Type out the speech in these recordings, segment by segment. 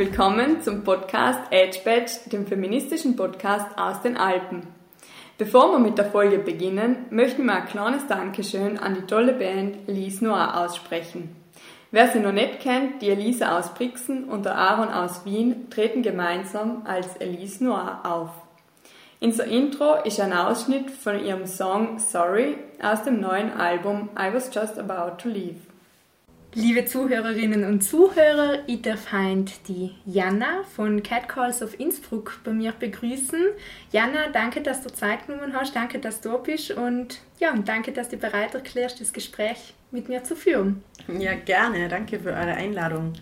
Willkommen zum Podcast Edge Badge, dem feministischen Podcast aus den Alpen. Bevor wir mit der Folge beginnen, möchten wir ein kleines Dankeschön an die tolle Band Elise Noir aussprechen. Wer sie noch nicht kennt, die Elise aus Brixen und der Aaron aus Wien treten gemeinsam als Elise Noir auf. In so Intro ist ein Ausschnitt von ihrem Song Sorry aus dem neuen Album I Was Just About to Leave. Liebe Zuhörerinnen und Zuhörer, ich darf heute die Jana von Catcalls of Innsbruck bei mir begrüßen. Jana, danke, dass du Zeit genommen hast, danke, dass du da bist und ja, und danke, dass du bereit erklärst, das Gespräch mit mir zu führen. Ja, gerne, danke für eure Einladung.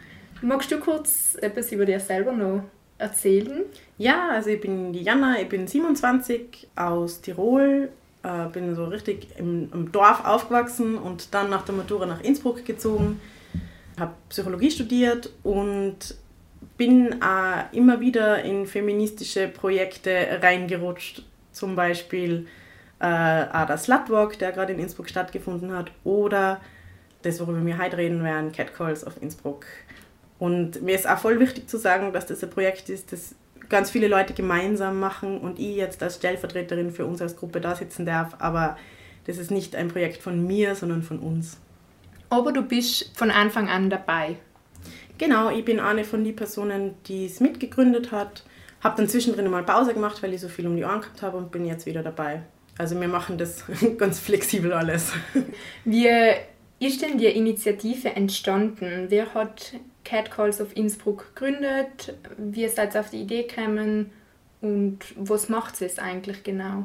Magst du kurz etwas über dir selber noch erzählen? Ja, also ich bin die Jana, ich bin 27 aus Tirol, äh, bin so richtig im, im, Dorf aufgewachsen und dann nach der Matura nach Innsbruck gezogen, habe Psychologie studiert und bin auch immer wieder in feministische Projekte reingerutscht, zum Beispiel äh, auch der Slutwalk, der gerade in Innsbruck stattgefunden hat, oder das, worüber wir heute reden werden, Catcalls auf Innsbruck. Und mir ist auch voll wichtig zu sagen, dass das ein Projekt ist, das ganz viele Leute gemeinsam machen und ich jetzt als Stellvertreterin für uns als Gruppe da sitzen darf. Aber das ist nicht ein Projekt von mir, sondern von uns. Aber du bist von Anfang an dabei. Genau, ich bin eine von den Personen, die es mitgegründet hat. Habe dann zwischendrin mal Pause gemacht, weil ich so viel um die Ohren gehabt habe und bin jetzt wieder dabei. Also wir machen das ganz flexibel alles. Wie ist denn die Initiative entstanden? Wer hat Catcalls of Innsbruck gegründet? Wie seid ihr auf die Idee gekommen? Und was macht es eigentlich genau?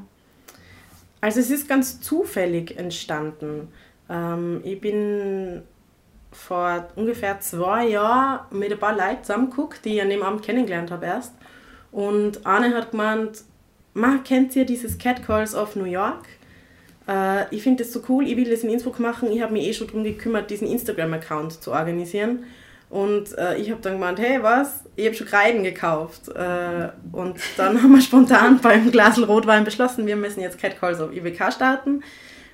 Also es ist ganz zufällig entstanden. Ähm, ich bin vor ungefähr zwei Jahren mit ein paar Leuten zusammengeguckt, die ich an dem Abend kennengelernt habe erst. Und Anne hat gemeint, Ma, kennt ihr dieses Catcalls of New York? Äh, ich finde das so cool, ich will das in Innsbruck machen. Ich habe mich eh schon darum gekümmert, diesen Instagram-Account zu organisieren. Und äh, ich habe dann gemeint, hey, was? Ich habe schon Kreiden gekauft. Äh, und dann haben wir spontan beim Glasl Rotwein beschlossen, wir müssen jetzt Catcalls auf IBK starten.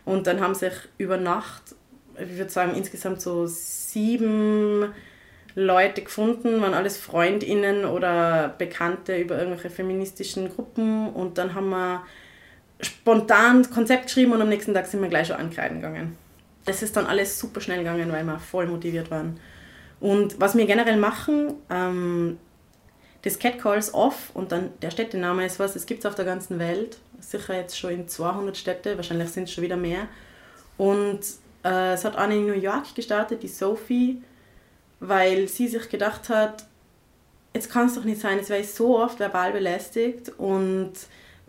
Und dann haben sich über Nacht, ich würde sagen, insgesamt so sieben Leute gefunden, waren alles FreundInnen oder Bekannte über irgendwelche feministischen Gruppen. Und dann haben wir spontan Konzept geschrieben und am nächsten Tag sind wir gleich schon ankreiden gegangen. Das ist dann alles super schnell gegangen, weil wir voll motiviert waren. Und was wir generell machen, ähm, das Catcalls Off und dann der Städtename ist was, es gibt es auf der ganzen Welt, sicher jetzt schon in 200 Städte, wahrscheinlich sind es schon wieder mehr. Und äh, es hat eine in New York gestartet, die Sophie, weil sie sich gedacht hat, jetzt kann es doch nicht sein, jetzt wäre ich so oft verbal belästigt und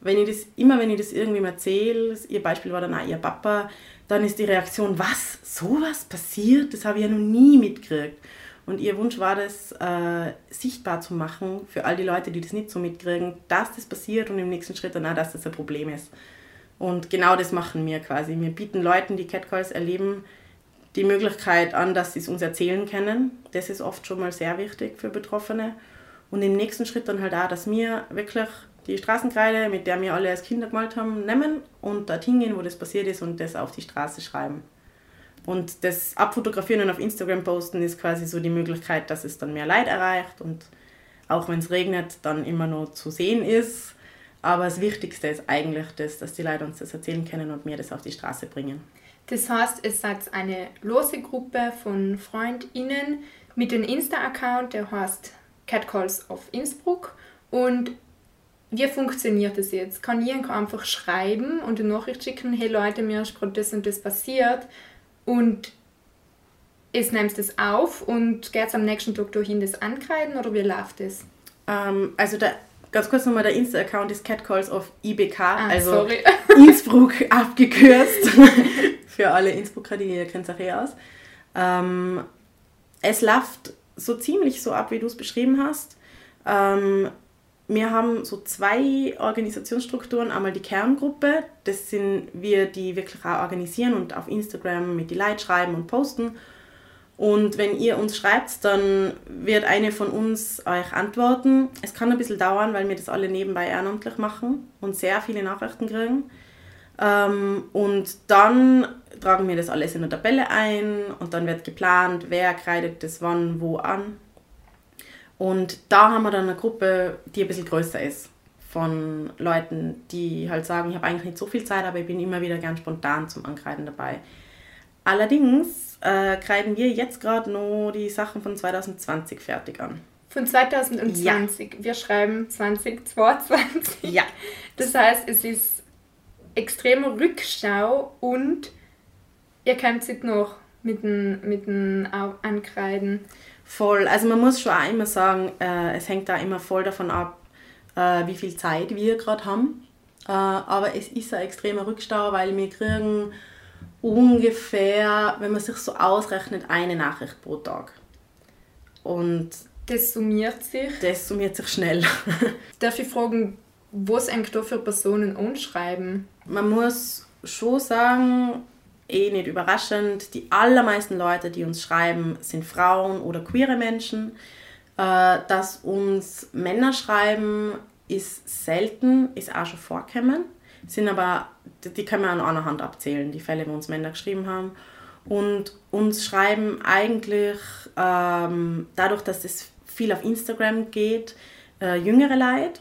wenn ich das, immer wenn ich das irgendwem erzähle, ihr Beispiel war dann auch ihr Papa, dann ist die Reaktion, was, sowas passiert? Das habe ich ja noch nie mitgekriegt. Und ihr Wunsch war das, äh, sichtbar zu machen für all die Leute, die das nicht so mitkriegen, dass das passiert und im nächsten Schritt dann auch, dass das ein Problem ist. Und genau das machen wir quasi. Wir bieten Leuten, die Catcalls erleben, die Möglichkeit an, dass sie es uns erzählen können. Das ist oft schon mal sehr wichtig für Betroffene. Und im nächsten Schritt dann halt auch, dass wir wirklich die Straßenkreide, mit der wir alle als Kinder gemalt haben, nehmen und dorthin gehen, wo das passiert ist und das auf die Straße schreiben. Und das Abfotografieren und auf Instagram posten ist quasi so die Möglichkeit, dass es dann mehr Leid erreicht und auch wenn es regnet, dann immer noch zu sehen ist. Aber das Wichtigste ist eigentlich das, dass die Leute uns das erzählen können und mir das auf die Straße bringen. Das heißt, es seid eine lose Gruppe von FreundInnen mit dem Insta-Account, der heißt Catcalls of Innsbruck. Und wie funktioniert das jetzt? Kann ich einfach schreiben und eine Nachricht schicken, hey Leute, mir ist gerade das und das passiert und es nimmst das auf und geht am nächsten Tag dahin das ankreiden oder wie läuft das? Ähm, also der, ganz kurz nochmal, der Insta-Account ist Catcalls of IBK, ah, also sorry. Innsbruck abgekürzt. Für alle Innsbrucker, die ihr kennt es eh aus. Ähm, es läuft so ziemlich so ab, wie du es beschrieben hast. Ähm, wir haben so zwei Organisationsstrukturen. Einmal die Kerngruppe, das sind wir, die wirklich auch organisieren und auf Instagram mit die Leute schreiben und posten. Und wenn ihr uns schreibt, dann wird eine von uns euch antworten. Es kann ein bisschen dauern, weil wir das alle nebenbei ehrenamtlich machen und sehr viele Nachrichten kriegen. Ähm, und dann tragen wir das alles in eine Tabelle ein und dann wird geplant, wer kreidet das wann wo an Und da haben wir dann eine Gruppe, die ein bisschen größer ist von Leuten, die halt sagen, ich habe eigentlich nicht so viel Zeit, aber ich bin immer wieder gern spontan zum Ankreiden dabei. Allerdings äh, kreiden wir jetzt gerade noch die Sachen von 2020 fertig an. Von 2020. Ja. Wir schreiben 2022. Ja. Das heißt, es ist extreme Rückschau und ihr könnt es noch mit dem, mit dem Ankreiden. Voll. Also man muss schon auch immer sagen, äh, es hängt da immer voll davon ab, äh, wie viel Zeit wir gerade haben. Äh, aber es ist ein extremer Rückstau, weil wir kriegen ungefähr, wenn man sich so ausrechnet, eine Nachricht pro Tag. Und das summiert sich. Das summiert sich schnell. Darf ich fragen, was eigentlich da für Personen anschreiben? Man muss schon sagen, eh nicht überraschend, die allermeisten Leute, die uns schreiben, sind Frauen oder queere Menschen. Äh, dass uns Männer schreiben, ist selten, ist auch schon vorgekommen. Sind aber, die können wir an einer Hand abzählen, die Fälle, wo uns Männer geschrieben haben. Und uns schreiben eigentlich, ähm, dadurch, dass es viel auf Instagram geht, äh, jüngere Leute.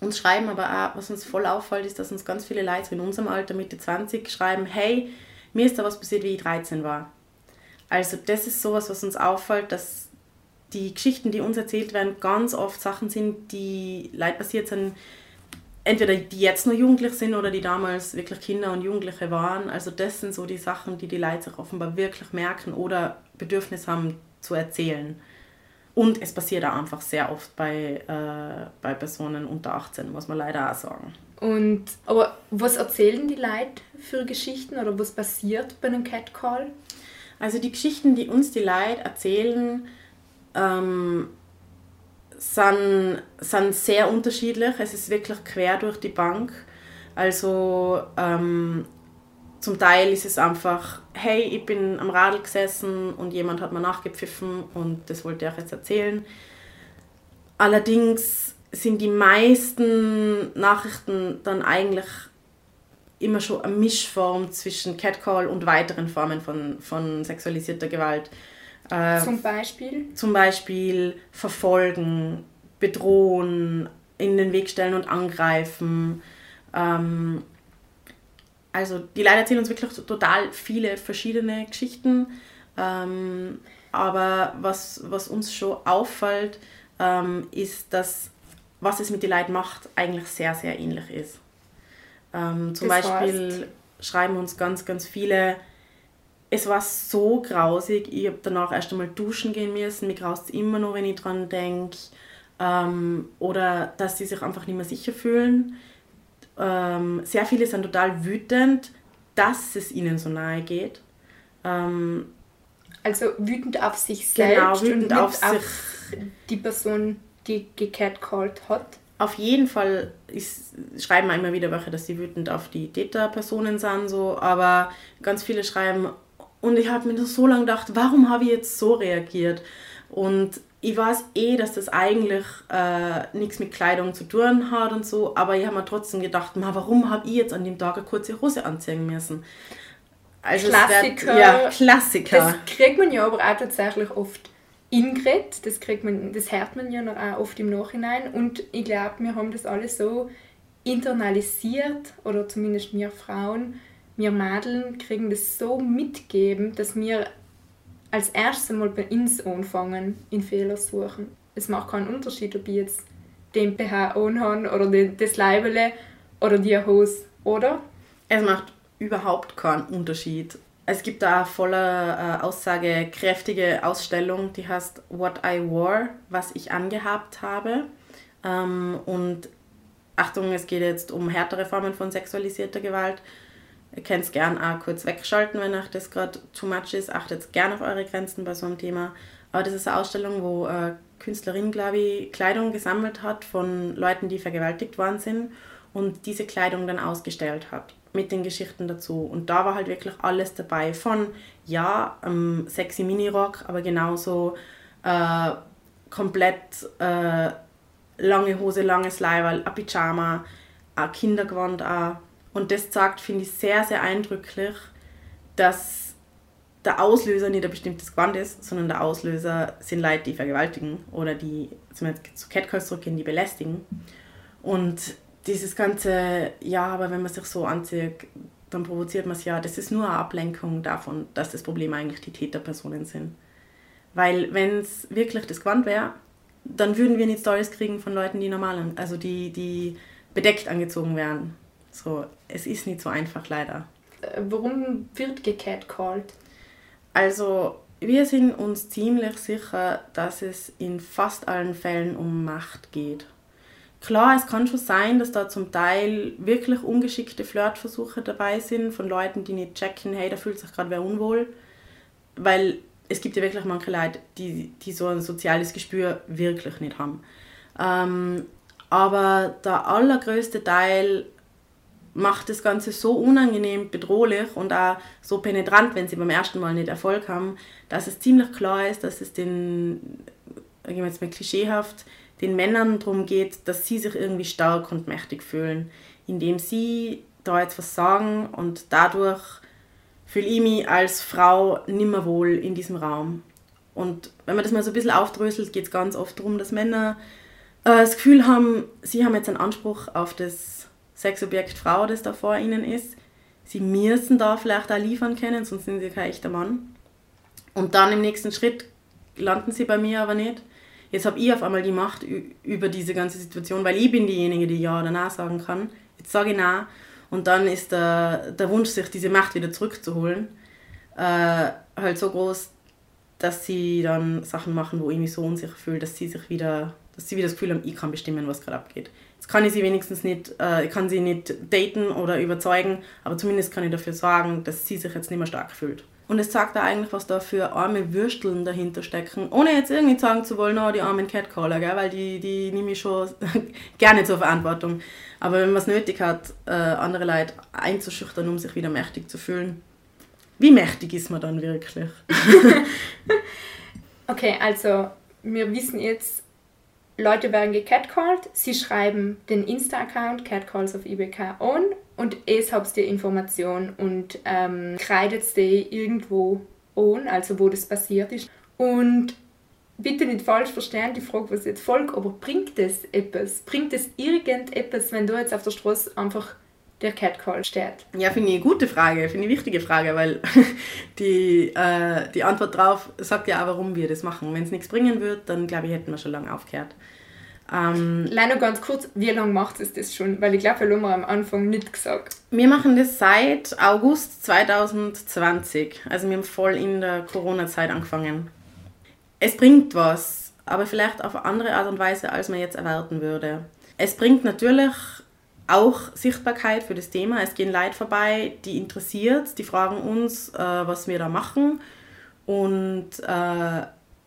Uns schreiben aber auch, was uns voll auffällt, ist, dass uns ganz viele Leute in unserem Alter, Mitte 20, schreiben, hey, mir ist da was passiert, wie ich 13 war. Also das ist sowas, was uns auffällt, dass die Geschichten, die uns erzählt werden, ganz oft Sachen sind, die Leid passiert sind, entweder die jetzt noch jugendlich sind oder die damals wirklich Kinder und Jugendliche waren. Also das sind so die Sachen, die die Leute sich offenbar wirklich merken oder Bedürfnis haben zu erzählen. Und es passiert auch einfach sehr oft bei, äh, bei Personen unter 18, muss man leider auch sagen. Und, aber was erzählen die Leute für Geschichten oder was passiert bei einem Catcall? Also die Geschichten, die uns die Leute erzählen, ähm, sind, sind sehr unterschiedlich. Es ist wirklich quer durch die Bank. Also ähm, zum Teil ist es einfach, hey, ich bin am Radl gesessen und jemand hat mir nachgepfiffen und das wollte ich euch jetzt erzählen. Allerdings sind die meisten Nachrichten dann eigentlich immer schon eine Mischform zwischen Catcall und weiteren Formen von, von sexualisierter Gewalt. Äh, zum Beispiel? Zum Beispiel verfolgen, bedrohen, in den Weg stellen und angreifen. Ähm, also die Leute erzählen uns wirklich total viele verschiedene Geschichten. Ähm, aber was, was uns schon auffällt, ähm, ist, dass was es mit den Leuten macht, eigentlich sehr, sehr ähnlich ist. Ähm, zum das Beispiel heißt? schreiben uns ganz, ganz viele, es war so grausig, ich habe danach erst einmal duschen gehen müssen, mir graust es immer noch, wenn ich dran denke. Ähm, oder dass sie sich einfach nicht mehr sicher fühlen. Ähm, sehr viele sind total wütend, dass es ihnen so nahe geht. Ähm, also wütend auf sich genau, selbst genau, wütend und auf, auf die Person, die gecatcalled hat. Auf jeden Fall ist, schreiben wir immer wieder welche, dass sie wütend auf die Täterpersonen sind, so, aber ganz viele schreiben, und ich habe mir so lange gedacht, warum habe ich jetzt so reagiert? Und ich weiß eh, dass das eigentlich äh, nichts mit Kleidung zu tun hat und so, aber ich habe mir trotzdem gedacht, ma, warum habe ich jetzt an dem Tag eine kurze Hose anziehen müssen? Also Klassiker. Wird, ja, Klassiker. Das kriegt man ja aber auch tatsächlich oft ingrid, das kriegt man, das hört man ja noch auch oft im Nachhinein und ich glaube, wir haben das alles so internalisiert, oder zumindest wir Frauen, wir Mädeln kriegen das so mitgeben, dass wir als erstes mal bei uns anfangen, in Fehler suchen. Es macht keinen Unterschied, ob ich jetzt den BH anhabe oder das Leibele oder die Hose, oder? Es macht überhaupt keinen Unterschied. Es gibt da voller äh, aussagekräftige Ausstellung, die heißt What I Wore, was ich angehabt habe. Ähm, und Achtung, es geht jetzt um härtere Formen von sexualisierter Gewalt. Ihr könnt es gerne auch kurz wegschalten, wenn euch das gerade too much ist. Achtet gerne auf eure Grenzen bei so einem Thema. Aber das ist eine Ausstellung, wo eine Künstlerin, glaube ich, Kleidung gesammelt hat von Leuten, die vergewaltigt worden sind und diese Kleidung dann ausgestellt hat mit den Geschichten dazu. Und da war halt wirklich alles dabei. Von, ja, ähm, sexy Minirock, aber genauso äh, komplett äh, lange Hose, langes Leiberl, ein Pyjama, ein Kindergewand auch und das zeigt, finde ich, sehr, sehr eindrücklich, dass der Auslöser nicht ein bestimmtes Gewand ist, sondern der Auslöser sind Leute, die vergewaltigen oder die, zum Beispiel zu Catcalls zurückgehen, die belästigen. Und dieses ganze, ja, aber wenn man sich so anzieht, dann provoziert man es ja, das ist nur eine Ablenkung davon, dass das Problem eigentlich die Täterpersonen sind. Weil wenn es wirklich das Gewand wäre, dann würden wir nicht Stories kriegen von Leuten, die normal, also die, die bedeckt angezogen werden. So, es ist nicht so einfach leider. Äh, warum wird gecatcalled? Also, wir sind uns ziemlich sicher, dass es in fast allen Fällen um Macht geht. Klar, es kann schon sein, dass da zum Teil wirklich ungeschickte Flirtversuche dabei sind von Leuten, die nicht checken, hey, da fühlt sich gerade wer unwohl. Weil es gibt ja wirklich manche Leute, die, die so ein soziales Gespür wirklich nicht haben. Ähm, aber der allergrößte Teil macht das Ganze so unangenehm bedrohlich und auch so penetrant, wenn sie beim ersten Mal nicht Erfolg haben, dass es ziemlich klar ist, dass es den, ich jetzt mal klischeehaft, den Männern darum geht, dass sie sich irgendwie stark und mächtig fühlen, indem sie da jetzt was sagen und dadurch fühle ich mich als Frau nimmer wohl in diesem Raum. Und wenn man das mal so ein bisschen aufdröselt, geht es ganz oft darum, dass Männer äh, das Gefühl haben, sie haben jetzt einen Anspruch auf das Sexobjekt Frau, das da vor ihnen ist. Sie müssen da vielleicht auch liefern können, sonst sind sie kein echter Mann. Und dann im nächsten Schritt landen sie bei mir aber nicht. Jetzt habe ich auf einmal die Macht über diese ganze Situation, weil ich bin diejenige, die Ja oder Nein sagen kann. Jetzt sage ich Nein und dann ist der, der Wunsch, sich diese Macht wieder zurückzuholen, äh, halt so groß, dass sie dann Sachen machen, wo ich mich so unsicher fühle, dass sie sich wieder, dass sie wieder das Gefühl haben, ich kann bestimmen, was gerade abgeht. Jetzt kann ich sie wenigstens nicht, äh, kann sie nicht daten oder überzeugen, aber zumindest kann ich dafür sorgen, dass sie sich jetzt nicht mehr stark fühlt. Und es sagt da eigentlich, was da für arme Würsteln dahinter stecken. Ohne jetzt irgendwie sagen zu wollen, oh, die armen Catcaller, gell? weil die, die nehme ich schon gerne zur Verantwortung. Aber wenn man es nötig hat, äh, andere Leute einzuschüchtern, um sich wieder mächtig zu fühlen, wie mächtig ist man dann wirklich? okay, also wir wissen jetzt, Leute werden gecatcalled, sie schreiben den Insta-Account Catcalls of IBK on und es habt ihr Information und ähm, kreidet die irgendwo on, also wo das passiert ist. Und bitte nicht falsch verstehen, die Frage, was jetzt folgt, aber bringt es etwas? Bringt es irgendetwas, wenn du jetzt auf der Straße einfach der Catcall steht? Ja, finde ich eine gute Frage, finde ich eine wichtige Frage, weil die, äh, die Antwort darauf sagt ja auch, warum wir das machen. Wenn es nichts bringen wird, dann glaube ich, hätten wir schon lange aufgehört. Ähm, Leider ganz kurz, wie lange macht es das schon? Weil ich glaube, wir haben am Anfang nicht gesagt. Wir machen das seit August 2020. Also wir haben voll in der Corona-Zeit angefangen. Es bringt was, aber vielleicht auf eine andere Art und Weise, als man jetzt erwarten würde. Es bringt natürlich auch Sichtbarkeit für das Thema. Es gehen Leute vorbei, die interessiert, die fragen uns, äh, was wir da machen. Und äh,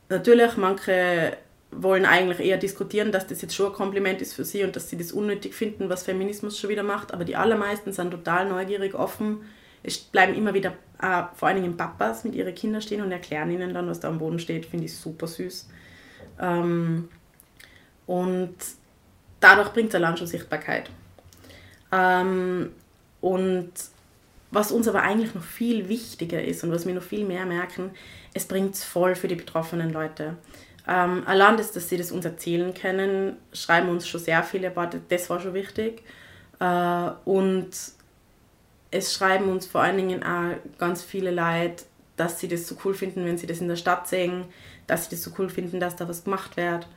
natürlich, manche wollen eigentlich eher diskutieren, dass das jetzt schon ein Kompliment ist für sie und dass sie das unnötig finden, was Feminismus schon wieder macht. Aber die allermeisten sind total neugierig, offen. Es bleiben immer wieder äh, vor allen Dingen Papas mit ihren Kindern stehen und erklären ihnen dann, was da am Boden steht. Finde ich super süß. Ähm, und dadurch bringt der Land schon Sichtbarkeit. Ähm, und was uns aber eigentlich noch viel wichtiger ist und was wir noch viel mehr merken, es bringt es voll für die betroffenen Leute. Ähm, allein das, dass sie das uns erzählen können, schreiben uns schon sehr viele, aber das war schon wichtig. Äh, und es schreiben uns vor allen Dingen auch ganz viele Leute, dass sie das so cool finden, wenn sie das in der Stadt sehen, dass sie das so cool finden, dass da was gemacht wird.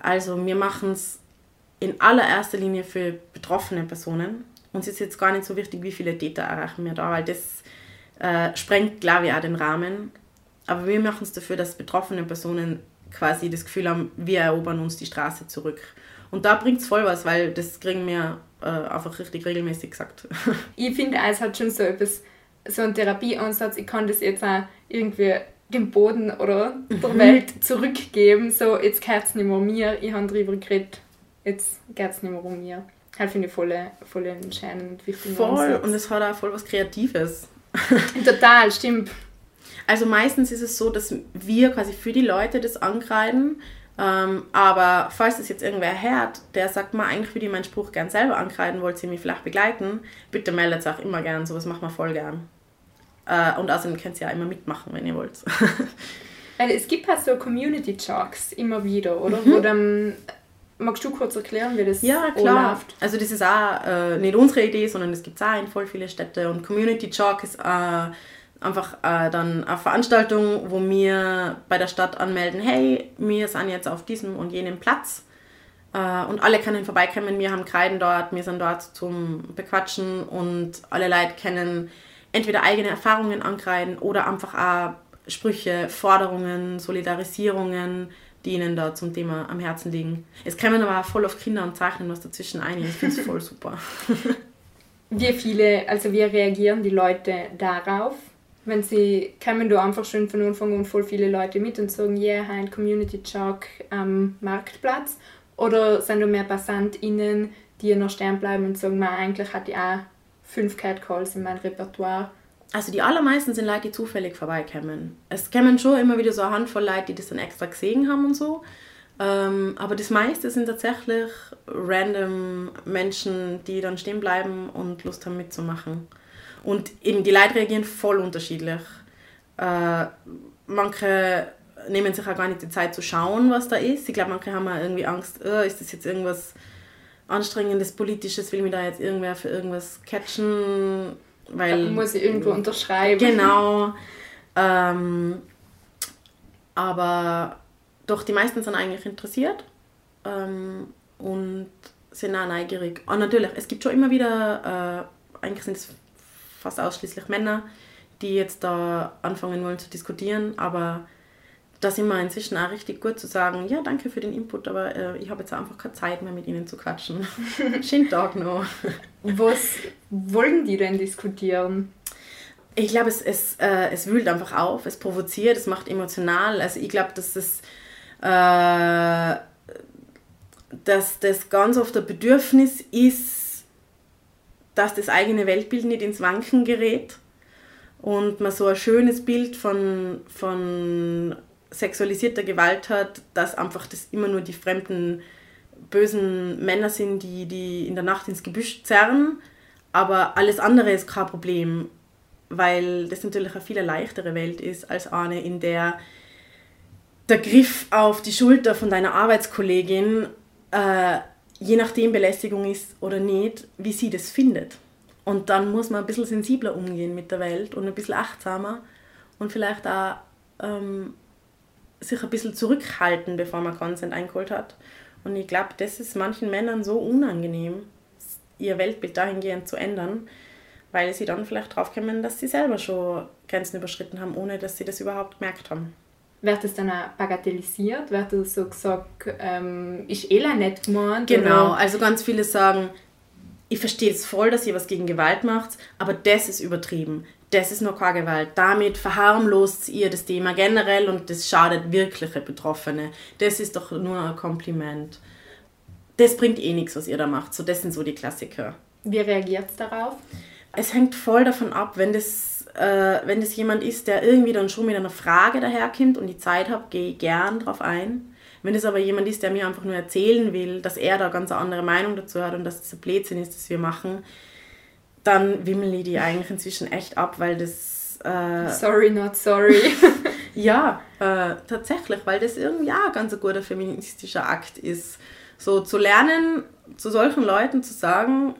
Also wir machen es in allererster Linie für betroffene Personen. Uns ist jetzt gar nicht so wichtig, wie viele Täter erreichen wir da, weil das äh, sprengt, glaube ich, auch den Rahmen. Aber wir machen es dafür, dass betroffene Personen quasi das Gefühl haben, wir erobern uns die Straße zurück. Und da bringt es voll was, weil das kriegen wir äh, einfach richtig regelmäßig gesagt. ich finde, es hat schon so etwas, so einen Therapieansatz, ich kann das jetzt auch irgendwie dem Boden oder der mhm. Welt zurückgeben. So, jetzt gehört es nicht mehr mir, ich habe darüber geredet, jetzt geht es nicht mehr um mir. Das finde ich voll, voll entscheidend wichtig. Voll, Ansatz. und es hat auch voll was Kreatives. Total, stimmt. Also meistens ist es so, dass wir quasi für die Leute das ankreiden. Ähm, aber falls es jetzt irgendwer hört, der sagt, mal eigentlich würde ich meinen Spruch gern selber ankreiden, wollt ihr mich vielleicht begleiten, bitte meldet es auch immer gern, sowas machen wir voll gern. Äh, und außerdem könnt ihr ja immer mitmachen, wenn ihr wollt. Weil es gibt halt so Community Talks immer wieder, oder? Mhm. Wo dann, magst du kurz erklären, wie das Ja, klar. Läuft? Also das ist auch äh, nicht unsere Idee, sondern es gibt es auch in voll viele Städte. Und Community Talk ist äh, einfach äh, dann eine Veranstaltung, wo wir bei der Stadt anmelden, hey, wir sind jetzt auf diesem und jenem Platz. Äh, und alle können vorbeikommen, wir haben Kreiden dort, wir sind dort zum Bequatschen und alle Leute kennen entweder eigene Erfahrungen ankreiden oder einfach auch Sprüche, Forderungen, Solidarisierungen, die ihnen da zum Thema am Herzen liegen. Es kommen aber auch voll auf Kinder und Zeichnen was dazwischen ein. Ich finde es voll super. Wie viele, also wie reagieren die Leute darauf? Wenn sie kommen da einfach schon von Anfang an voll viele Leute mit und sagen, yeah, ein Community Talk am Marktplatz? Oder sind da mehr PassantInnen, die noch stehen bleiben und sagen, man, eigentlich hatte ich auch fünf Catcalls in meinem Repertoire? Also die allermeisten sind Leute, die zufällig vorbeikommen. Es kommen schon immer wieder so eine Handvoll Leute, die das dann extra gesehen haben und so. Ähm, aber das meiste sind tatsächlich random Menschen, die dann stehen bleiben und Lust haben mitzumachen. Und eben die Leute reagieren voll unterschiedlich. Äh, manche nehmen sich auch gar nicht die Zeit zu schauen, was da ist. Ich glaube, manche haben auch irgendwie Angst, oh, ist das jetzt irgendwas anstrengendes, politisches, will mich da jetzt irgendwer für irgendwas catchen weil, muss ich irgendwo unterschreiben. Genau. Ähm, aber doch, die meisten sind eigentlich interessiert ähm, und sind auch neugierig. Und natürlich, es gibt schon immer wieder, äh, eigentlich sind es fast ausschließlich Männer, die jetzt da anfangen wollen zu diskutieren, aber da sind wir inzwischen auch richtig gut zu sagen, ja, danke für den Input, aber äh, ich habe jetzt einfach keine Zeit mehr mit Ihnen zu quatschen. Schönen Tag noch. Was wollen die denn diskutieren? Ich glaube, es, es, äh, es wühlt einfach auf, es provoziert, es macht emotional. Also ich glaube, dass das, äh, dass das ganz oft ein Bedürfnis ist, dass das eigene Weltbild nicht ins Wanken gerät und man so ein schönes Bild von, von sexualisierter Gewalt hat, dass einfach das immer nur die fremden bösen Männer sind, die, die in der Nacht ins Gebüsch zerren, aber alles andere ist kein Problem, weil das natürlich eine viel leichtere Welt ist als eine, in der der Griff auf die Schulter von deiner Arbeitskollegin äh, je nachdem Belästigung ist oder nicht, wie sie das findet. Und dann muss man ein bisschen sensibler umgehen mit der Welt und ein bisschen achtsamer und vielleicht auch ähm, sich ein bisschen zurückhalten, bevor man Consent eingeholt hat. Und ich glaube, das ist manchen Männern so unangenehm, ihr Weltbild dahingehend zu ändern, weil sie dann vielleicht draufkommen, dass sie selber schon Grenzen überschritten haben, ohne dass sie das überhaupt gemerkt haben. Wird das dann auch bagatellisiert? Wird das so gesagt, ähm, ist eh nicht gemeint? Genau, oder? also ganz viele sagen, ich verstehe es voll, dass ihr was gegen Gewalt macht, aber das ist übertrieben das ist noch keine Gewalt. Damit verharmlost ihr das Thema generell und das schadet wirkliche Betroffene. Das ist doch nur ein Kompliment. Das bringt eh nichts, was ihr da macht. So, das sind so die Klassiker. Wie reagiert es darauf? Es hängt voll davon ab, wenn das, äh, wenn das jemand ist, der irgendwie dann schon mit einer Frage daherkommt und die Zeit hat, gehe ich gern drauf ein. Wenn es aber jemand ist, der mir einfach nur erzählen will, dass er da ganz eine andere Meinung dazu hat und dass es das ein Blödsinn ist, das wir machen, dann wimmeln die die eigentlich inzwischen echt ab, weil das... Äh, sorry, not sorry. ja, äh, tatsächlich, weil das irgendwie auch ganz ein guter feministischer Akt ist. So zu lernen, zu solchen Leuten zu sagen,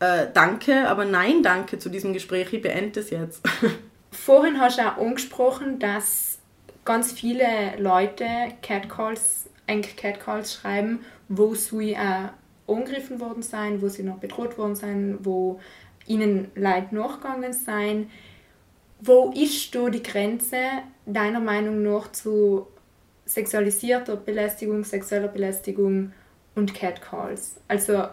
äh, danke, aber nein, danke zu diesem Gespräch, ich beende es jetzt. Vorhin hast du auch angesprochen, dass ganz viele Leute Catcalls, eigentlich Catcalls schreiben, wo sie auch angegriffen worden sein, wo sie noch bedroht worden sein, wo ihnen Leid nachgegangen sein. Wo ist da die Grenze deiner Meinung nach zu sexualisierter Belästigung, sexueller Belästigung und Catcalls? Also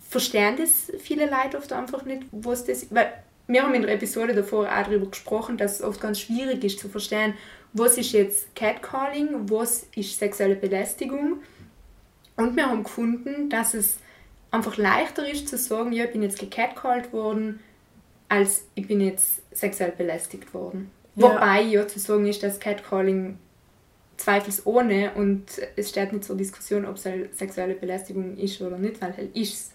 verstehen das viele Leute oft einfach nicht, was das weil wir haben in der Episode davor auch darüber gesprochen, dass es oft ganz schwierig ist zu verstehen, was ist jetzt Catcalling, was ist sexuelle Belästigung und wir haben gefunden, dass es einfach leichter ist zu sagen, ja, ich bin jetzt gecatcalled worden, als ich bin jetzt sexuell belästigt worden. Ja. Wobei ja zu sagen ist, dass Catcalling zweifelsohne und es steht nicht zur Diskussion, ob es sexuelle Belästigung ist oder nicht, weil halt ist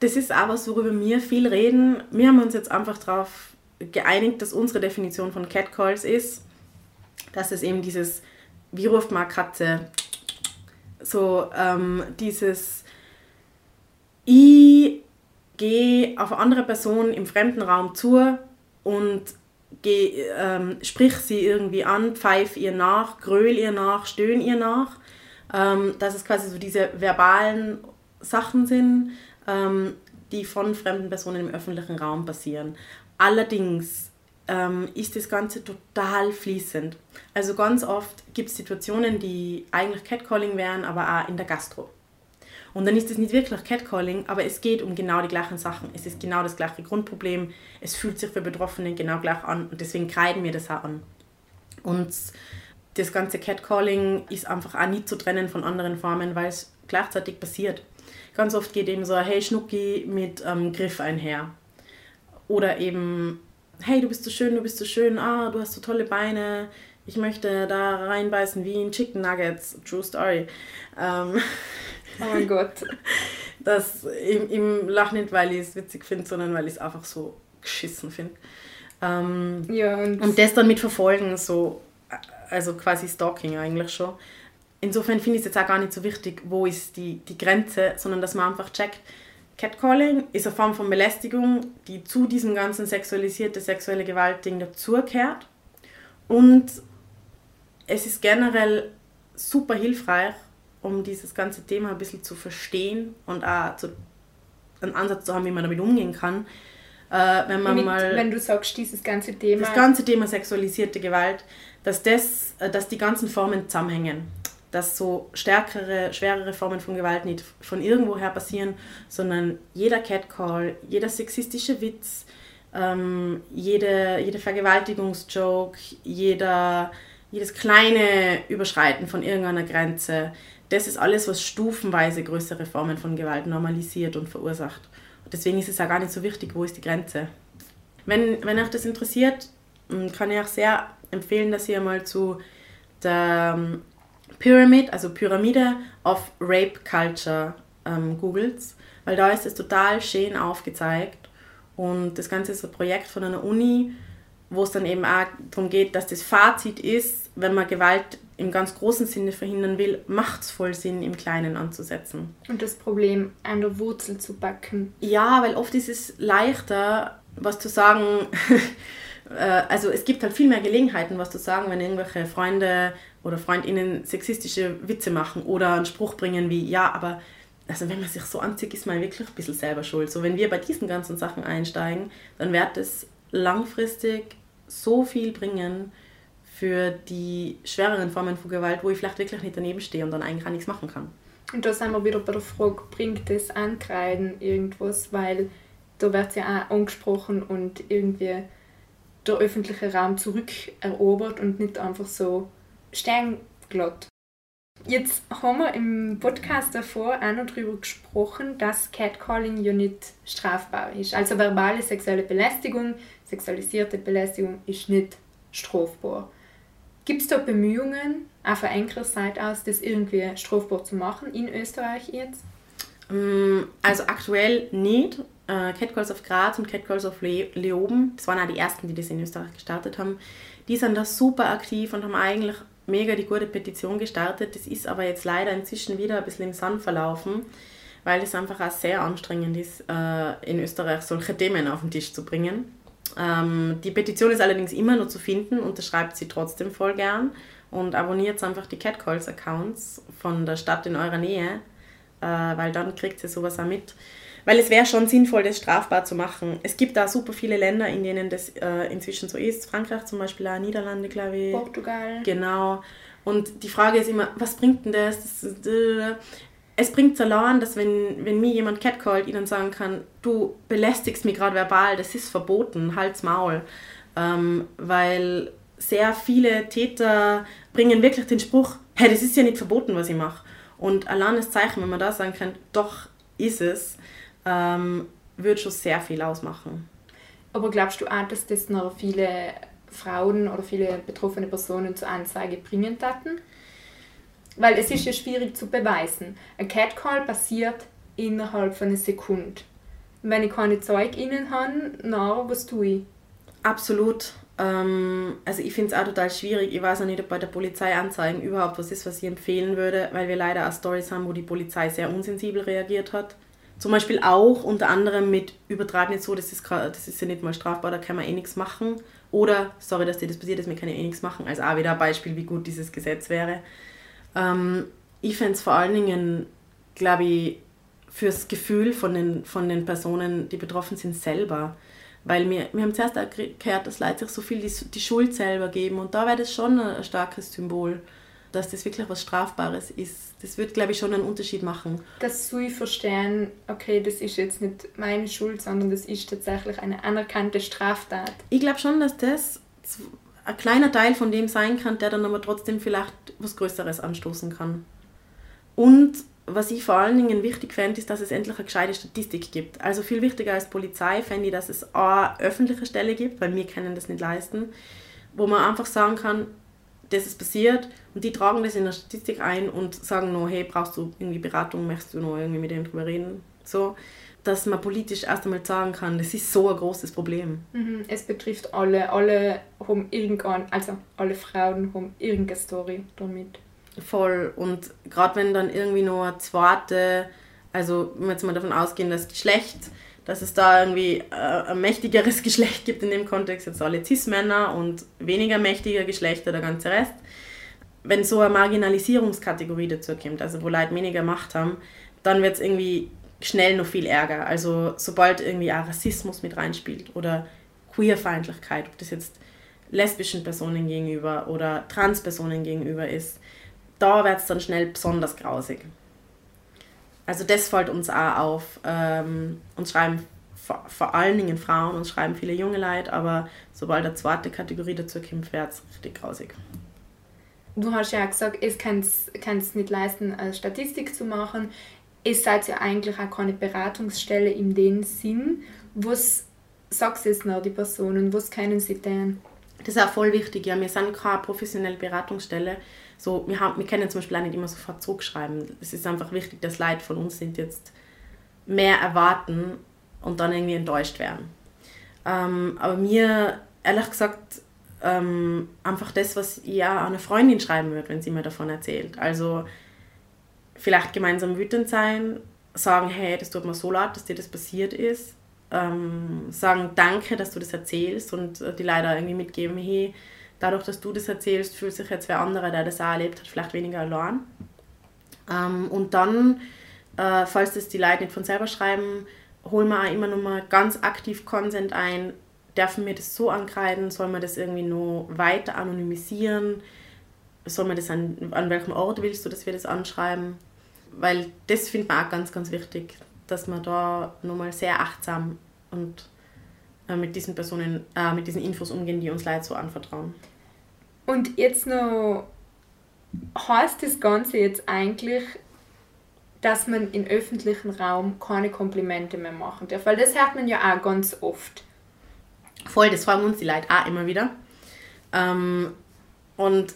Das ist auch was, worüber wir viel reden. Wir haben uns jetzt einfach darauf geeinigt, dass unsere Definition von Catcalls ist, dass es eben dieses, wie ruft man Katze, so ähm, dieses, ich gehe auf andere Person im fremden Raum zu und geh, ähm, sprich sie irgendwie an, pfeif ihr nach, gröl ihr nach, stöhn ihr nach. Ähm, dass es quasi so diese verbalen Sachen sind, ähm, die von fremden Personen im öffentlichen Raum passieren. Allerdings ähm, ist das Ganze total fließend. Also ganz oft gibt es Situationen, die eigentlich Catcalling wären, aber auch in der Gastro. Und dann ist es nicht wirklich Catcalling, aber es geht um genau die gleichen Sachen. Es ist genau das gleiche Grundproblem. Es fühlt sich für Betroffene genau gleich an und deswegen kreiden wir das auch an. Und das ganze Catcalling ist einfach auch nicht zu trennen von anderen Formen, weil es gleichzeitig passiert. Ganz oft geht eben so ein Hey Schnucki mit ähm, Griff einher. Oder eben Hey, du bist so schön, du bist so schön, ah, du hast so tolle Beine, ich möchte da reinbeißen wie in Chicken Nuggets, True Story. Ähm, Oh mein Gott. Das, im, im Lach nicht, weil ich es witzig finde, sondern weil ich es einfach so geschissen finde. Ähm, ja, und, und das dann mit verfolgen, so, also quasi Stalking eigentlich schon. Insofern finde ich es jetzt auch gar nicht so wichtig, wo ist die, die Grenze, sondern dass man einfach checkt, Catcalling ist eine Form von Belästigung, die zu diesem ganzen sexualisierte sexuelle Gewalt-Ding dazugehört. Und es ist generell super hilfreich, um dieses ganze Thema ein bisschen zu verstehen und auch zu, einen Ansatz zu haben, wie man damit umgehen kann. Äh, wenn man mit, mal wenn du sagst, dieses ganze Thema. das ganze Thema sexualisierte Gewalt, dass, das, äh, dass die ganzen Formen zusammenhängen. Dass so stärkere, schwerere Formen von Gewalt nicht von irgendwoher passieren, sondern jeder Catcall, jeder sexistische Witz, ähm, jede, jede Vergewaltigungsjoke, jeder, jedes kleine Überschreiten von irgendeiner Grenze, das ist alles, was stufenweise größere Formen von Gewalt normalisiert und verursacht. Deswegen ist es ja gar nicht so wichtig, wo ist die Grenze. Wenn, wenn euch das interessiert, kann ich auch sehr empfehlen, dass ihr mal zu der Pyramid, also Pyramide of Rape Culture ähm, googelt, weil da ist es total schön aufgezeigt. Und das Ganze ist ein Projekt von einer Uni, wo es dann eben auch darum geht, dass das Fazit ist, wenn man Gewalt im ganz großen Sinne verhindern will, macht es voll Sinn, im Kleinen anzusetzen. Und das Problem an der Wurzel zu backen. Ja, weil oft ist es leichter, was zu sagen. Äh, also es gibt halt viel mehr Gelegenheiten, was zu sagen, wenn irgendwelche Freunde oder Freundinnen sexistische Witze machen oder einen Spruch bringen wie, ja, aber also wenn man sich so anzieht, ist man wirklich ein bisschen selber schuld. So, wenn wir bei diesen ganzen Sachen einsteigen, dann wird es langfristig so viel bringen, für die schwereren Formen von Gewalt, wo ich vielleicht wirklich nicht daneben stehe und dann eigentlich auch nichts machen kann. Und da sind wir wieder bei der Frage, bringt das Ankreiden irgendwas? Weil da wird ja auch angesprochen und irgendwie der öffentliche Raum zurückerobert und nicht einfach so sternglatt. Jetzt haben wir im Podcast davor auch noch darüber gesprochen, dass Catcalling ja nicht strafbar ist. Also verbale sexuelle Belästigung, sexualisierte Belästigung ist nicht strafbar. Gibt es da Bemühungen, auch von eurer Seite aus, das irgendwie strafbar zu machen in Österreich jetzt? Mm, also aktuell nicht. Äh, Catcalls of Graz und Catcalls of Le Leoben, das waren auch die ersten, die das in Österreich gestartet haben, die sind da super aktiv und haben eigentlich mega die gute Petition gestartet. Das ist aber jetzt leider inzwischen wieder ein bisschen im Sand verlaufen, weil es einfach auch sehr anstrengend ist, äh, in Österreich solche Themen auf den Tisch zu bringen. Ähm, die Petition ist allerdings immer noch zu finden, unterschreibt sie trotzdem voll gern und abonniert einfach die Catcalls-Accounts von der Stadt in eurer Nähe, äh, weil dann kriegt ihr sowas auch mit. Weil es wäre schon sinnvoll, das strafbar zu machen. Es gibt da super viele Länder, in denen das äh, inzwischen so ist. Frankreich zum Beispiel, auch Niederlande, glaube ich. Portugal. Genau. Und die Frage ist immer, was bringt denn das? das äh, es bringt es allein, dass wenn, wenn mir jemand catcallt, ihnen sagen kann, du belästigst mich gerade verbal, das ist verboten, halt's Maul. Ähm, weil sehr viele Täter bringen wirklich den Spruch, hey, das ist ja nicht verboten, was ich mache. Und allein das Zeichen, wenn man da sagen kann, doch ist es, ähm, würde schon sehr viel ausmachen. Aber glaubst du auch, dass das noch viele Frauen oder viele betroffene Personen zur Anzeige bringen taten? Weil es ist ja schwierig zu beweisen. Ein Catcall passiert innerhalb von einer Sekunde. Wenn ich keine ZeugInnen habe, na, was tue ich? Absolut. Ähm, also ich finde es auch total schwierig. Ich weiß auch nicht, ob bei der Polizei anzeigen überhaupt was ist, was ich empfehlen würde, weil wir leider auch Stories haben, wo die Polizei sehr unsensibel reagiert hat. Zum Beispiel auch unter anderem mit übertragen nicht so, das ist, das ist ja nicht mal strafbar, da kann man eh nichts machen. Oder, sorry, dass dir das passiert ist, wir können ja eh nichts machen. Also auch wieder ein Beispiel, wie gut dieses Gesetz wäre. Ähm, ich fände es vor allen Dingen, glaube ich, fürs Gefühl von den, von den Personen, die betroffen sind, selber. Weil wir, wir haben zuerst auch gehört, dass Leute sich so viel die, die Schuld selber geben. Und da wäre das schon ein starkes Symbol, dass das wirklich was Strafbares ist. Das wird, glaube ich, schon einen Unterschied machen. Dass sie verstehen, okay, das ist jetzt nicht meine Schuld, sondern das ist tatsächlich eine anerkannte Straftat. Ich glaube schon, dass das ein kleiner Teil von dem sein kann, der dann aber trotzdem vielleicht was Größeres anstoßen kann. Und was ich vor allen Dingen wichtig fände, ist, dass es endlich eine gescheite Statistik gibt. Also viel wichtiger als Polizei fände ich, dass es eine öffentliche Stelle gibt, weil wir können das nicht leisten, wo man einfach sagen kann, das ist passiert und die tragen das in der Statistik ein und sagen noch, hey, brauchst du irgendwie Beratung, möchtest du noch irgendwie mit denen drüber reden? So, dass man politisch erst einmal sagen kann, das ist so ein großes Problem. Mhm, es betrifft alle, alle haben irgendwann, also alle Frauen haben irgendeine Story damit. Voll. Und gerade wenn dann irgendwie nur eine zweite, also wenn wir jetzt mal davon ausgehen, dass Geschlecht, dass es da irgendwie äh, ein mächtigeres Geschlecht gibt in dem Kontext, jetzt alle Cis-Männer und weniger mächtiger Geschlechter, der ganze Rest. Wenn so eine Marginalisierungskategorie dazu kommt, also wo Leute weniger Macht haben, dann wird es irgendwie schnell noch viel Ärger. Also sobald irgendwie auch Rassismus mit reinspielt oder Queerfeindlichkeit, ob das jetzt lesbischen Personen gegenüber oder Transpersonen gegenüber ist, da wird es dann schnell besonders grausig. Also das fällt uns auch auf. Ähm, uns schreiben vor, vor, allen Dingen Frauen, uns schreiben viele junge Leute, aber sobald eine zweite Kategorie dazu kommt, wird es richtig grausig. Du hast ja gesagt, es kann es nicht leisten, eine Statistik zu machen. Es seid ja eigentlich auch keine Beratungsstelle in dem Sinn. Was sagst du jetzt noch die Personen? Was können sie denn? Das ist auch voll wichtig. Ja, wir sind keine professionelle Beratungsstelle so, wir, haben, wir können zum Beispiel auch nicht immer sofort zurückschreiben. Es ist einfach wichtig, dass Leute von uns sind jetzt mehr erwarten und dann irgendwie enttäuscht werden. Ähm, aber mir, ehrlich gesagt, ähm, einfach das, was ja eine Freundin schreiben würde, wenn sie mir davon erzählt. Also vielleicht gemeinsam wütend sein, sagen, hey, das tut mir so leid, dass dir das passiert ist. Ähm, sagen, danke, dass du das erzählst und äh, die leider irgendwie mitgeben, hey, dadurch, dass du das erzählst, fühlt sich jetzt wer anderer, der das auch erlebt hat, vielleicht weniger allein. Ähm, und dann, äh, falls das die Leute nicht von selber schreiben, holen wir auch immer noch mal ganz aktiv Consent ein. Dürfen wir das so ankreiden? Soll man das irgendwie nur weiter anonymisieren? Soll man das an, an welchem Ort willst du, dass wir das anschreiben? Weil das findet man auch ganz, ganz wichtig, dass man da nochmal sehr achtsam und äh, mit diesen Personen, äh, mit diesen Infos umgehen, die uns Leute so anvertrauen. Und jetzt noch, heißt das Ganze jetzt eigentlich, dass man im öffentlichen Raum keine Komplimente mehr machen darf? Weil das hört man ja auch ganz oft. Voll, das fragen uns die Leute auch immer wieder. Ähm, und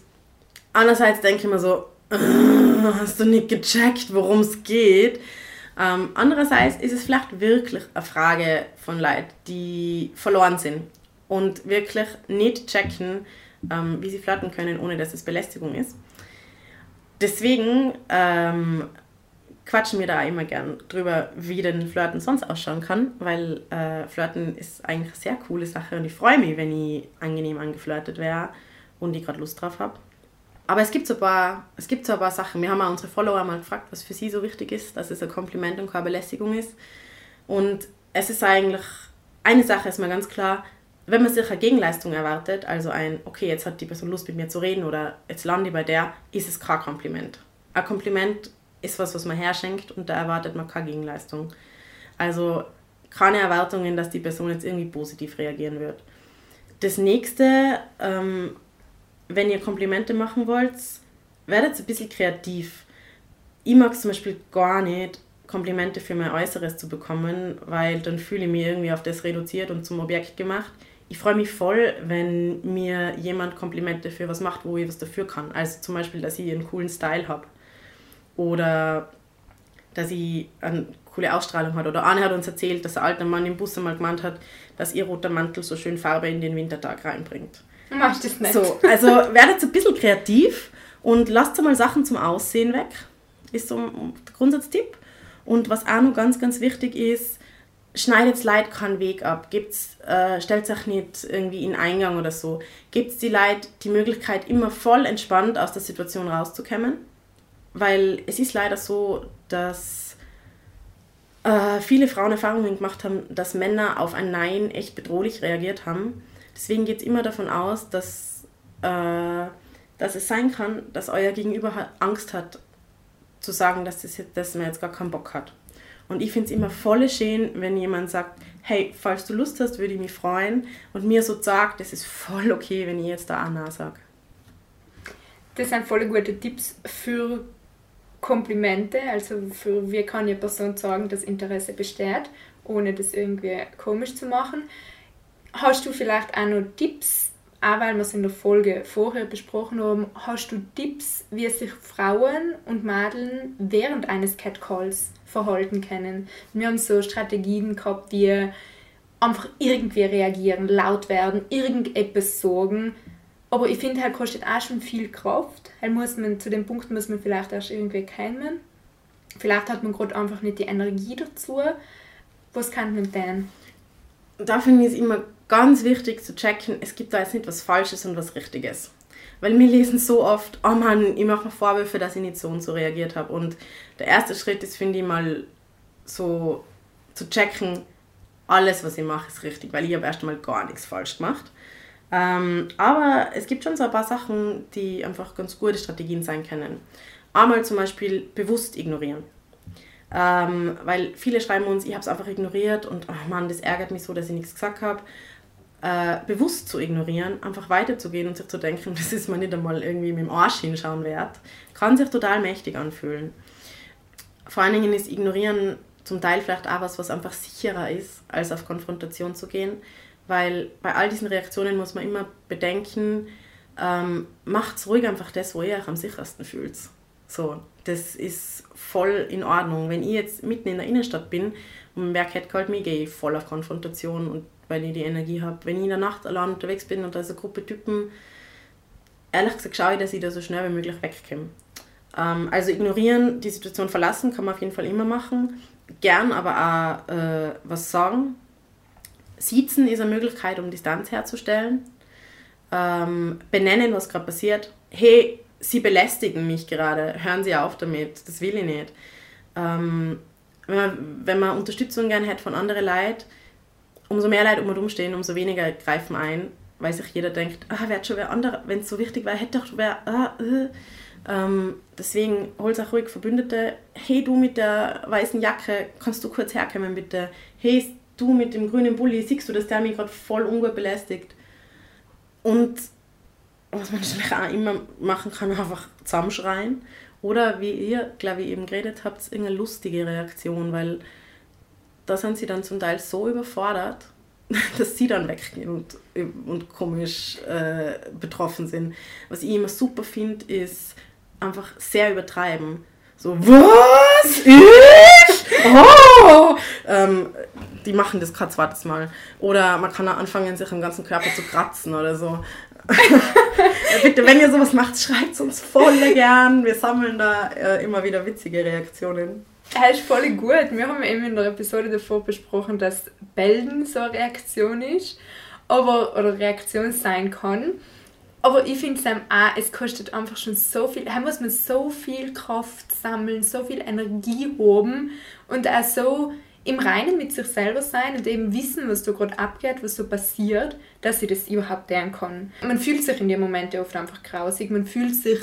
andererseits denke ich mir so, hast du nicht gecheckt, worum es geht? Ähm, andererseits ist es vielleicht wirklich eine Frage von Leuten, die verloren sind und wirklich nicht checken, ähm, wie sie flirten können, ohne dass es Belästigung ist. Deswegen ähm, quatschen wir da immer gern drüber, wie denn Flirten sonst ausschauen kann, weil äh, Flirten ist eigentlich eine sehr coole Sache und ich freue mich, wenn ich angenehm angeflirtet wäre und ich gerade Lust drauf habe. Aber es gibt, so ein paar, es gibt so ein paar Sachen. Wir haben auch unsere Follower mal gefragt, was für sie so wichtig ist, dass es ein Kompliment und keine Belästigung ist. Und es ist eigentlich, eine Sache ist mal ganz klar, wenn man sich eine Gegenleistung erwartet, also ein, okay, jetzt hat die Person Lust mit mir zu reden oder jetzt lande ich bei der, ist es kein Kompliment. Ein Kompliment ist was, was man herschenkt und da erwartet man keine Gegenleistung. Also keine Erwartungen, dass die Person jetzt irgendwie positiv reagieren wird. Das nächste, ähm, wenn ihr Komplimente machen wollt, werdet ein bisschen kreativ. Ich mag zum Beispiel gar nicht, Komplimente für mein Äußeres zu bekommen, weil dann fühle ich mich irgendwie auf das reduziert und zum Objekt gemacht ich freue mich voll, wenn mir jemand Komplimente für was macht, wo ich was dafür kann. Also zum Beispiel, dass ich einen coolen Style habe oder dass ich einen coole Ausstrahlung hat. Oder Anne hat uns erzählt, dass ein alter Mann im Bus einmal gemeint hat, dass ihr roter Mantel so schön Farbe in den Wintertag reinbringt. Machst das nicht. So, also werdet ein bisschen kreativ und lasst mal Sachen zum Aussehen weg. Ist so ein Grundsatztipp. Und was auch noch ganz, ganz wichtig ist, schneidet Leid keinen Weg ab. Äh, stellt euch nicht irgendwie in Eingang oder so. Gibt die Leid die Möglichkeit, immer voll entspannt aus der Situation rauszukommen. Weil es ist leider so, dass äh, viele Frauen Erfahrungen gemacht haben, dass Männer auf ein Nein echt bedrohlich reagiert haben. Deswegen geht es immer davon aus, dass, äh, dass es sein kann, dass euer Gegenüber Angst hat, zu sagen, dass, das dass man jetzt gar keinen Bock hat. Und ich finde es immer voll schön, wenn jemand sagt, hey, falls du Lust hast, würde ich mich freuen. Und mir so sagt, das ist voll okay, wenn ich jetzt da Anna sage. Das sind voll gute Tipps für Komplimente, also für wie kann eine Person sagen, dass Interesse besteht, ohne das irgendwie komisch zu machen. Hast du vielleicht auch noch Tipps, auch weil wir es in der Folge vorher besprochen haben, hast du Tipps, wie sich Frauen und Mädchen während eines Catcalls verhalten können? Wir haben so Strategien gehabt, wie einfach irgendwie reagieren, laut werden, irgendetwas sorgen. Aber ich finde, halt kostet auch schon viel Kraft. Halt muss man, zu dem Punkt muss man vielleicht erst irgendwie kennen. Vielleicht hat man gerade einfach nicht die Energie dazu. Was kann man denn? Da finde ich es immer ganz wichtig zu checken, es gibt da jetzt nicht was Falsches und was Richtiges. Weil wir lesen so oft, oh Mann, ich mache mir Vorwürfe, dass ich nicht so und so reagiert habe. Und der erste Schritt ist, finde ich, mal so zu checken, alles, was ich mache, ist richtig, weil ich habe erst einmal gar nichts falsch gemacht. Ähm, aber es gibt schon so ein paar Sachen, die einfach ganz gute Strategien sein können. Einmal zum Beispiel bewusst ignorieren. Ähm, weil viele schreiben uns, ich habe es einfach ignoriert und oh Mann, das ärgert mich so, dass ich nichts gesagt habe äh, bewusst zu ignorieren, einfach weiterzugehen und sich zu denken, das ist mir nicht einmal irgendwie mit dem Arsch hinschauen wert, kann sich total mächtig anfühlen. Vor allen Dingen ist Ignorieren zum Teil vielleicht auch was, was einfach sicherer ist, als auf Konfrontation zu gehen, weil bei all diesen Reaktionen muss man immer bedenken, ähm, macht's ruhig einfach das, wo ihr euch am sichersten fühlt. So, das ist voll in Ordnung. Wenn ich jetzt mitten in der Innenstadt bin und wer catcallt mich, gehe ich voll auf Konfrontation und weil ich die Energie habe. Wenn ich in der Nacht allein unterwegs bin und da ist eine Gruppe Typen, ehrlich gesagt schaue ich, dass ich da so schnell wie möglich wegkomme. Ähm, also ignorieren, die Situation verlassen, kann man auf jeden Fall immer machen. Gern aber auch äh, was sagen. Siezen ist eine Möglichkeit, um Distanz herzustellen. Ähm, benennen, was gerade passiert. Hey, Sie belästigen mich gerade, hören Sie auf damit, das will ich nicht. Ähm, wenn, man, wenn man Unterstützung gerne hat von anderen Leuten, umso mehr Leute um und umstehen, umso weniger greifen ein, weil sich jeder denkt, ah, wer schon wer andere, wenn es so wichtig wäre, hätte doch wer, ah, äh. ähm, deswegen holt auch ruhig Verbündete, hey du mit der weißen Jacke, kannst du kurz herkommen bitte, hey du mit dem grünen Bulli, siehst du, dass der mich gerade voll ungut belästigt? Und was man natürlich auch immer machen kann, einfach zusammenschreien. Oder wie ihr, glaube ich, eben geredet habt, irgendeine lustige Reaktion, weil da sind sie dann zum Teil so überfordert, dass sie dann weggehen und, und komisch äh, betroffen sind. Was ich immer super finde, ist einfach sehr übertreiben. So, was? Ich? Oh! Ähm, die machen das kein zweites Mal. Oder man kann auch anfangen, sich am ganzen Körper zu kratzen oder so. Bitte, wenn ihr sowas macht, schreibt es uns voll gern. Wir sammeln da äh, immer wieder witzige Reaktionen. Er ist voll gut. Wir haben eben in der Episode davor besprochen, dass Belden so eine Reaktion ist, aber, oder Reaktion sein kann. Aber ich finde es auch, es kostet einfach schon so viel, da muss man so viel Kraft sammeln, so viel Energie haben und auch so im Reinen mit sich selber sein und eben wissen, was da gerade abgeht, was so passiert, dass ich das überhaupt lernen kann. Man fühlt sich in dem Moment oft einfach grausig, man fühlt sich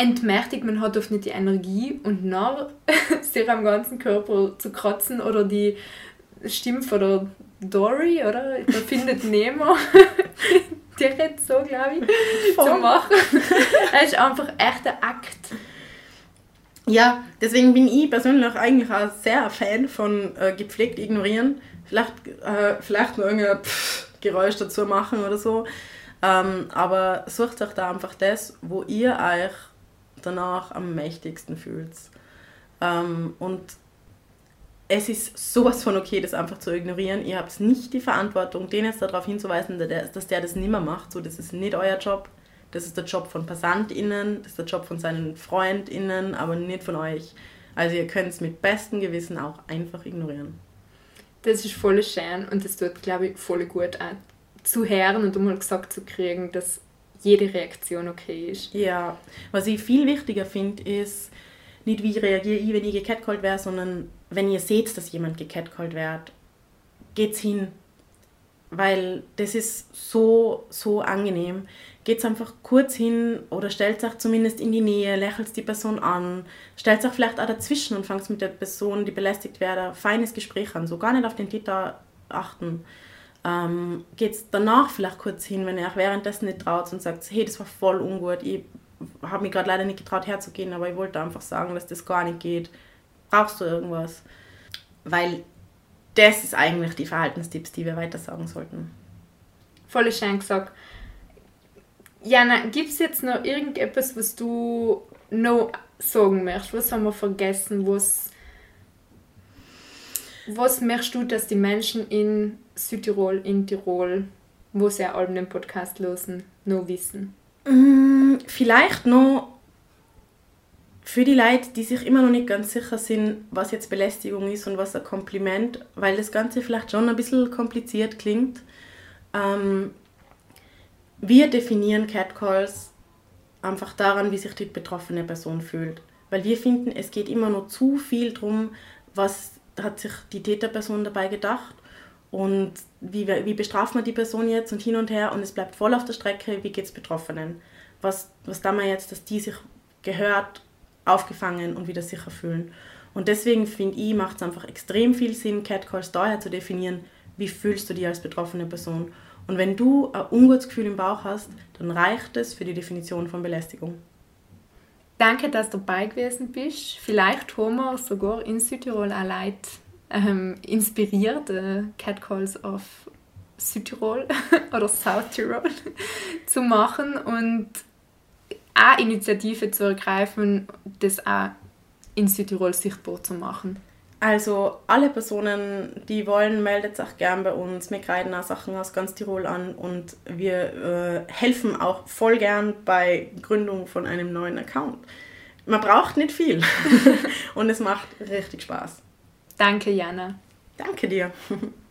entmächtigt, man hat oft nicht die Energie und nach sich am ganzen Körper zu kratzen oder die Stimme von der Dory, oder? Da findet Nemo. Direkt so, glaube ich, Voll. zu machen. Es ist einfach echt ein Akt. Ja, deswegen bin ich persönlich eigentlich auch sehr Fan von äh, gepflegt ignorieren. Vielleicht, äh, vielleicht nur irgendein Pff Geräusch dazu machen oder so. Ähm, aber sucht euch da einfach das, wo ihr euch danach am mächtigsten fühlt. Ähm, und es ist sowas von okay, das einfach zu ignorieren. Ihr habt nicht die Verantwortung, den jetzt darauf hinzuweisen, dass der das nicht mehr macht. So, das ist nicht euer Job. Das ist der Job von PassantInnen, das ist der Job von seinen FreundInnen, aber nicht von euch. Also ihr könnt es mit bestem Gewissen auch einfach ignorieren. Das ist voll schön und das tut, glaube ich, voll gut auch zu hören und einmal gesagt zu kriegen, dass jede Reaktion okay ist. Ja, was ich viel wichtiger finde, ist nicht, wie reagiere ich, wenn ich gecatcalled wäre, sondern wenn ihr seht, dass jemand gecatcalled wird, geht's hin. Weil das ist so, so angenehm. Geht's einfach kurz hin oder stellt euch zumindest in die Nähe, lächelt die Person an, stellt euch vielleicht auch dazwischen und fangt mit der Person, die belästigt wird, ein feines Gespräch an. So gar nicht auf den Täter achten. Ähm, geht's danach vielleicht kurz hin, wenn ihr euch währenddessen nicht traut und sagt, hey, das war voll ungut, ich habe mich gerade leider nicht getraut herzugehen, aber ich wollte einfach sagen, dass das gar nicht geht. Brauchst du irgendwas? Weil das ist eigentlich die Verhaltenstipps, die wir weiter sagen sollten. Voll schön gesagt. Jana, gibt es jetzt noch irgendetwas, was du noch sagen möchtest? Was haben wir vergessen? Was, was möchtest du, dass die Menschen in Südtirol, in Tirol, wo sie auch den Podcast losen, noch wissen? Mm, vielleicht noch für die Leute, die sich immer noch nicht ganz sicher sind, was jetzt Belästigung ist und was ein Kompliment, weil das Ganze vielleicht schon ein bisschen kompliziert klingt. Ähm, wir definieren Catcalls einfach daran, wie sich die betroffene Person fühlt. Weil wir finden, es geht immer noch zu viel darum, was hat sich die Täterperson dabei gedacht und wie, wie bestraft man die Person jetzt und hin und her und es bleibt voll auf der Strecke, wie geht es Betroffenen. Was, was da man jetzt, dass die sich gehört, aufgefangen und wieder sicher fühlen. Und deswegen finde ich, macht es einfach extrem viel Sinn, Catcalls daher zu definieren, wie fühlst du dich als betroffene Person. Und wenn du ein ungutes Gefühl im Bauch hast, dann reicht es für die Definition von Belästigung. Danke, dass du dabei gewesen bist. Vielleicht haben wir sogar in Südtirol Leute ähm, inspiriert, äh, Catcalls auf Südtirol oder South Tirol zu machen und auch Initiative zu ergreifen, das auch in Südtirol sichtbar zu machen. Also alle Personen, die wollen, meldet sich gern bei uns. Wir kreiden auch Sachen aus ganz Tirol an und wir äh, helfen auch voll gern bei Gründung von einem neuen Account. Man braucht nicht viel und es macht richtig Spaß. Danke, Jana. Danke dir.